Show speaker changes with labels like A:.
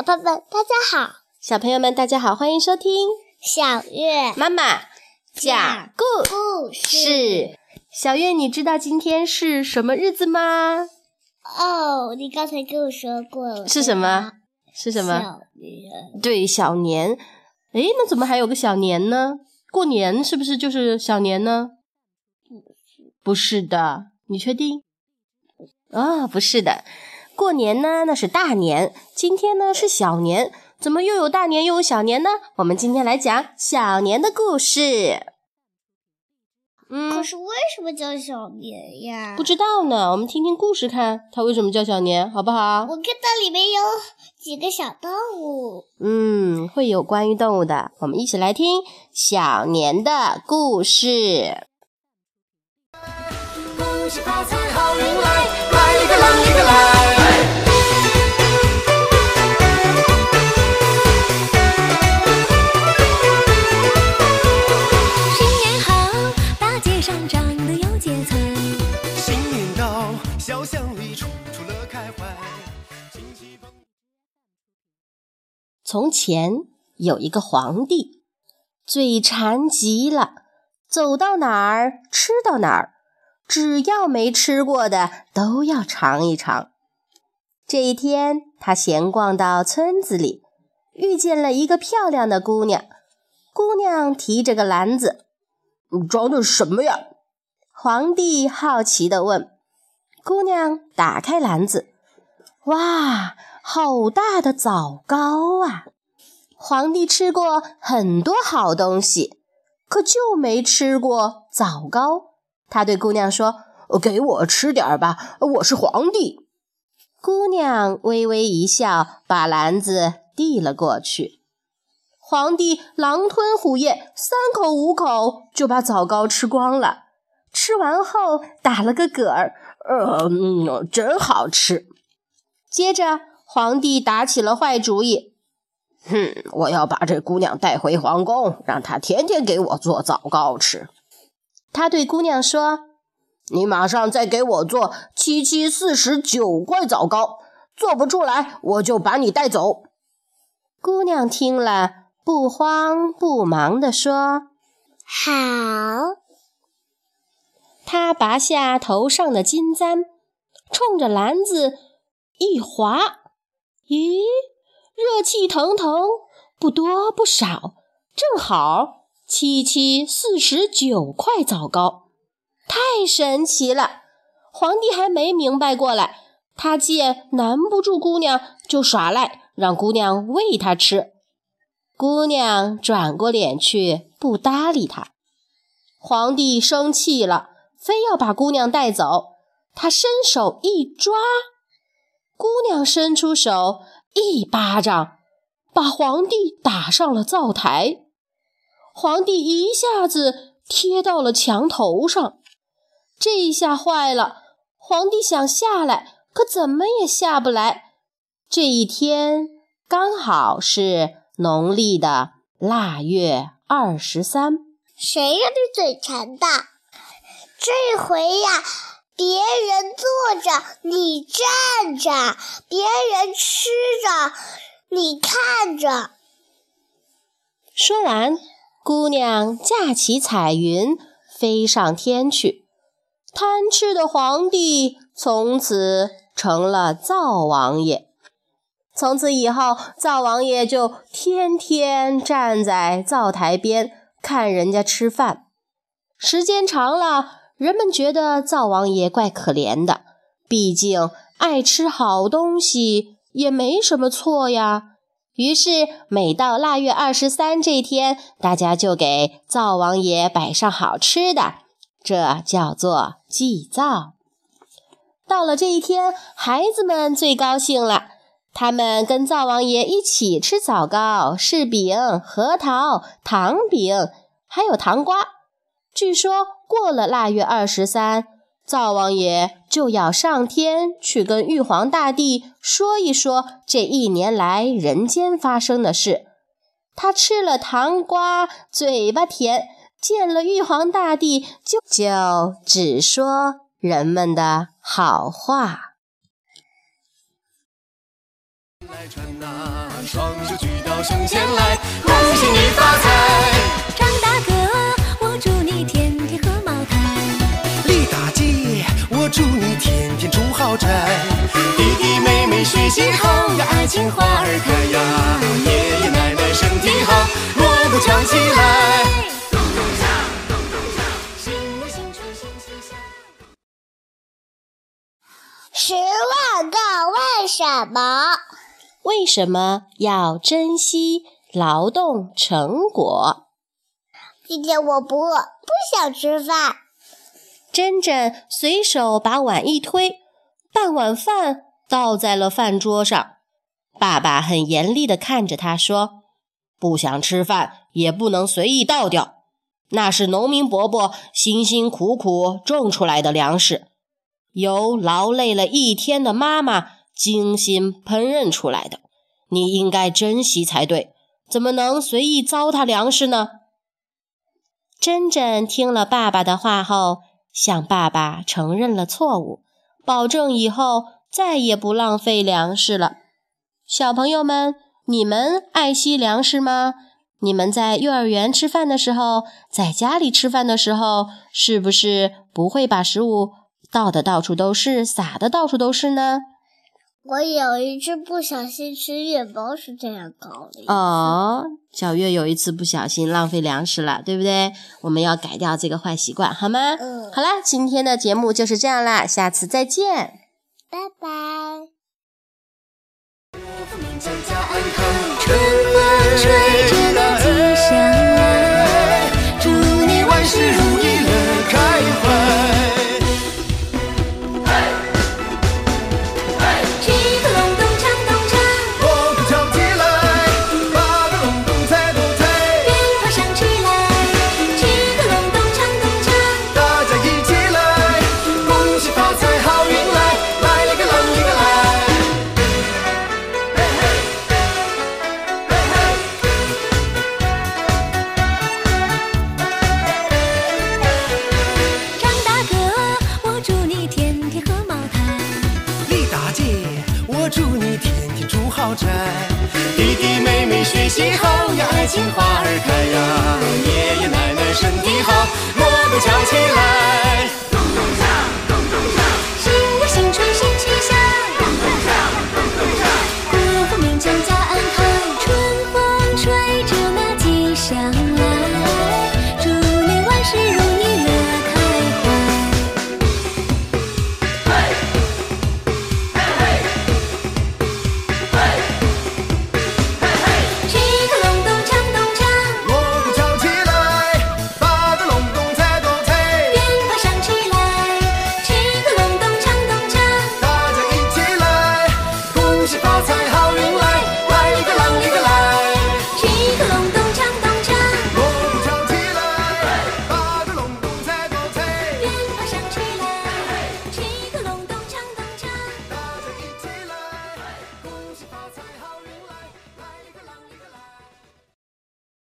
A: 小朋友们，大家好！
B: 小朋友们，大家好，欢迎收听
A: 小月
B: 妈妈讲故
A: 故
B: 事。小月，你知道今天是什么日子吗？
A: 哦，你刚才跟我说过了。
B: 是什么？是什么？对，小年。诶，那怎么还有个小年呢？过年是不是就是小年呢？不是的，你确定？啊、不是的，过年呢那是大年，今天呢是小年，怎么又有大年又有小年呢？我们今天来讲小年的故事。
A: 嗯可
B: 嗯，
A: 是为什么叫小年呀？
B: 不知道呢，我们听听故事看，它为什么叫小年，好不好？
A: 我看到里面有几个小动物。
B: 嗯，会有关于动物的，我们一起来听小年的故事。
C: 恭喜发财，好运来小巷里处处乐开怀。
B: 从前有一个皇帝，嘴馋极了，走到哪儿吃到哪儿，只要没吃过的都要尝一尝。这一天，他闲逛到村子里，遇见了一个漂亮的姑娘。姑娘提着个篮子，装的什么呀？皇帝好奇地问。姑娘打开篮子，哇，好大的枣糕啊！皇帝吃过很多好东西，可就没吃过枣糕。他对姑娘说：“给我吃点儿吧，我是皇帝。”姑娘微微一笑，把篮子递了过去。皇帝狼吞虎咽，三口五口就把枣糕吃光了。吃完后打了个嗝儿，呃，嗯，真好吃。接着，皇帝打起了坏主意。哼，我要把这姑娘带回皇宫，让她天天给我做枣糕吃。他对姑娘说：“你马上再给我做七七四十九块枣糕，做不出来我就把你带走。”姑娘听了，不慌不忙地说
A: 好，：“
B: 她拔下头上的金簪，冲着篮子一划，咦，热气腾腾，不多不少，正好七七四十九块枣糕，太神奇了！皇帝还没明白过来，他见难不住姑娘，就耍赖，让姑娘喂他吃。姑娘转过脸去，不搭理他。皇帝生气了，非要把姑娘带走。他伸手一抓，姑娘伸出手，一巴掌把皇帝打上了灶台。皇帝一下子贴到了墙头上，这一下坏了。皇帝想下来，可怎么也下不来。这一天刚好是农历的腊月二十三。
A: 谁让你嘴馋的？这回呀，别人坐着，你站着；别人吃着，你看着。
B: 说完，姑娘架起彩云飞上天去。贪吃的皇帝从此成了灶王爷。从此以后，灶王爷就天天站在灶台边看人家吃饭。时间长了，人们觉得灶王爷怪可怜的，毕竟爱吃好东西也没什么错呀。于是，每到腊月二十三这天，大家就给灶王爷摆上好吃的，这叫做祭灶。到了这一天，孩子们最高兴了，他们跟灶王爷一起吃枣糕、柿饼、核桃、糖饼，还有糖瓜。据说过了腊月二十三，灶王爷就要上天去跟玉皇大帝说一说这一年来人间发生的事。他吃了糖瓜，嘴巴甜；见了玉皇大帝，就就只说人们的好话。
C: 来传呐，双手举到胸前来，恭喜你发财。
D: 祝你天天
C: 住豪宅。弟弟妹妹学习好呀，爱情花儿开呀。爷爷奶奶身体好，锣鼓敲起来。
D: 新年新春新气象。
A: 十万个为什么？
B: 为什么要珍惜劳动成果？
A: 今天我不饿，不想吃饭。
B: 珍珍随手把碗一推，半碗饭倒在了饭桌上。爸爸很严厉地看着他说：“不想吃饭也不能随意倒掉，那是农民伯伯辛辛苦苦种出来的粮食，由劳累了一天的妈妈精心烹饪出来的，你应该珍惜才对，怎么能随意糟蹋粮食呢？”珍珍听了爸爸的话后，向爸爸承认了错误，保证以后再也不浪费粮食了。小朋友们，你们爱惜粮食吗？你们在幼儿园吃饭的时候，在家里吃饭的时候，是不是不会把食物倒的到处都是，撒的到处都是呢？
A: 我有一次不小心吃面包是这样搞的。
B: 哦，小月有一次不小心浪费粮食了，对不对？我们要改掉这个坏习惯，好吗？
A: 嗯
B: 好啦，今天的节目就是这样啦，下次再见。
A: 拜拜。
C: 宅。弟弟妹妹学习好呀，爱情花儿开呀。爷爷奶奶身体好，锣鼓敲起来。